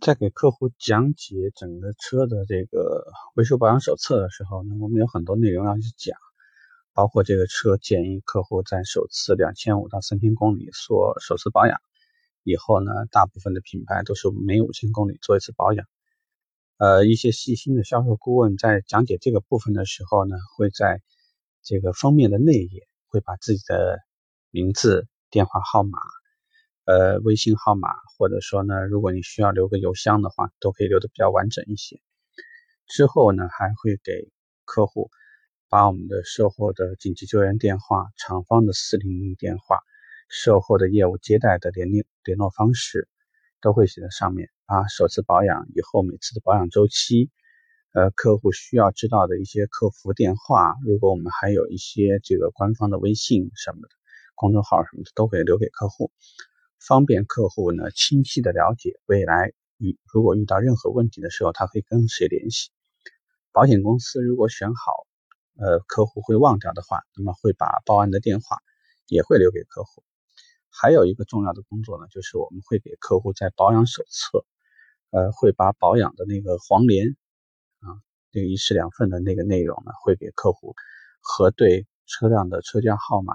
在给客户讲解整个车的这个维修保养手册的时候呢，我们有很多内容要去讲，包括这个车建议客户在首次两千五到三千公里做首次保养，以后呢，大部分的品牌都是每五千公里做一次保养。呃，一些细心的销售顾问在讲解这个部分的时候呢，会在这个封面的内页会把自己的名字、电话号码。呃，微信号码，或者说呢，如果你需要留个邮箱的话，都可以留的比较完整一些。之后呢，还会给客户把我们的售后的紧急救援电话、厂方的四零零电话、售后的业务接待的联联联络方式，都会写在上面。啊，首次保养以后每次的保养周期，呃，客户需要知道的一些客服电话，如果我们还有一些这个官方的微信什么的，公众号什么的，都可以留给客户。方便客户呢清晰的了解未来遇如果遇到任何问题的时候，他可以跟谁联系。保险公司如果选好，呃，客户会忘掉的话，那么会把报案的电话也会留给客户。还有一个重要的工作呢，就是我们会给客户在保养手册，呃，会把保养的那个黄连啊，那个一式两份的那个内容呢，会给客户核对车辆的车架号码、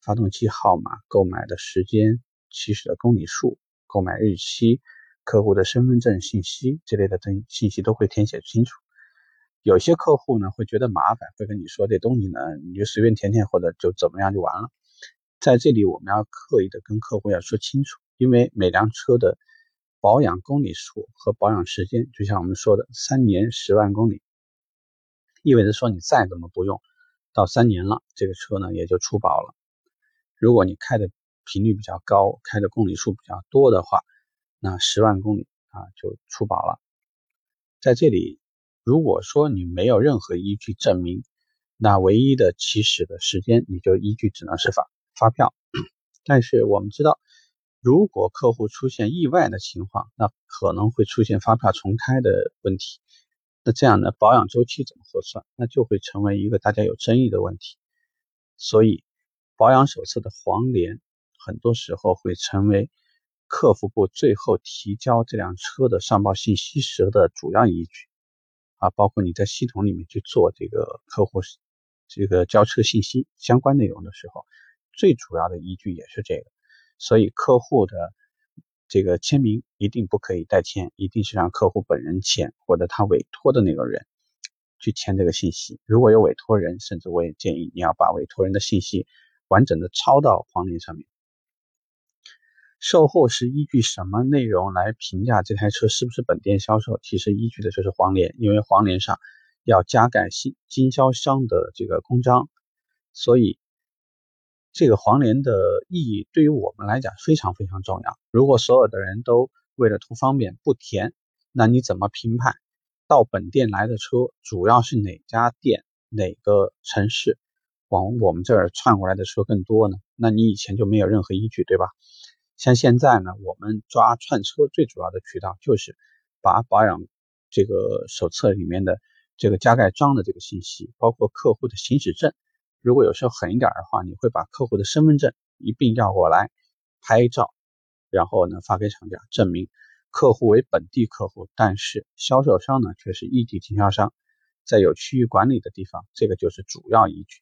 发动机号码、购买的时间。起始的公里数、购买日期、客户的身份证信息这类的东信息都会填写清楚。有些客户呢会觉得麻烦，会跟你说这东西呢，你就随便填填或者就怎么样就完了。在这里我们要刻意的跟客户要说清楚，因为每辆车的保养公里数和保养时间，就像我们说的三年十万公里，意味着说你再怎么不用，到三年了，这个车呢也就出保了。如果你开的频率比较高，开的公里数比较多的话，那十万公里啊就出保了。在这里，如果说你没有任何依据证明，那唯一的起始的时间，你就依据只能是发发票。但是我们知道，如果客户出现意外的情况，那可能会出现发票重开的问题。那这样呢，保养周期怎么核算？那就会成为一个大家有争议的问题。所以，保养手册的黄连。很多时候会成为客服部最后提交这辆车的上报信息时的主要依据啊，包括你在系统里面去做这个客户这个交车信息相关内容的时候，最主要的依据也是这个。所以客户的这个签名一定不可以代签，一定是让客户本人签或者他委托的那个人去签这个信息。如果有委托人，甚至我也建议你要把委托人的信息完整的抄到黄连上面。售后是依据什么内容来评价这台车是不是本店销售？其实依据的就是黄连，因为黄连上要加盖新经销商的这个公章，所以这个黄连的意义对于我们来讲非常非常重要。如果所有的人都为了图方便不填，那你怎么评判到本店来的车主要是哪家店、哪个城市往我们这儿串过来的车更多呢？那你以前就没有任何依据，对吧？像现在呢，我们抓串车最主要的渠道就是把保养这个手册里面的这个加盖章的这个信息，包括客户的行驶证。如果有时候狠一点的话，你会把客户的身份证一并要过来拍照，然后呢发给厂家，证明客户为本地客户，但是销售商呢却是异地经销商，在有区域管理的地方，这个就是主要依据。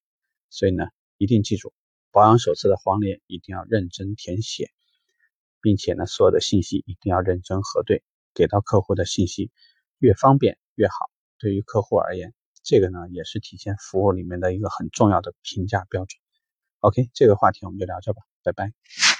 所以呢，一定记住，保养手册的黄连一定要认真填写。并且呢，所有的信息一定要认真核对，给到客户的信息越方便越好。对于客户而言，这个呢也是体现服务里面的一个很重要的评价标准。OK，这个话题我们就聊这吧，拜拜。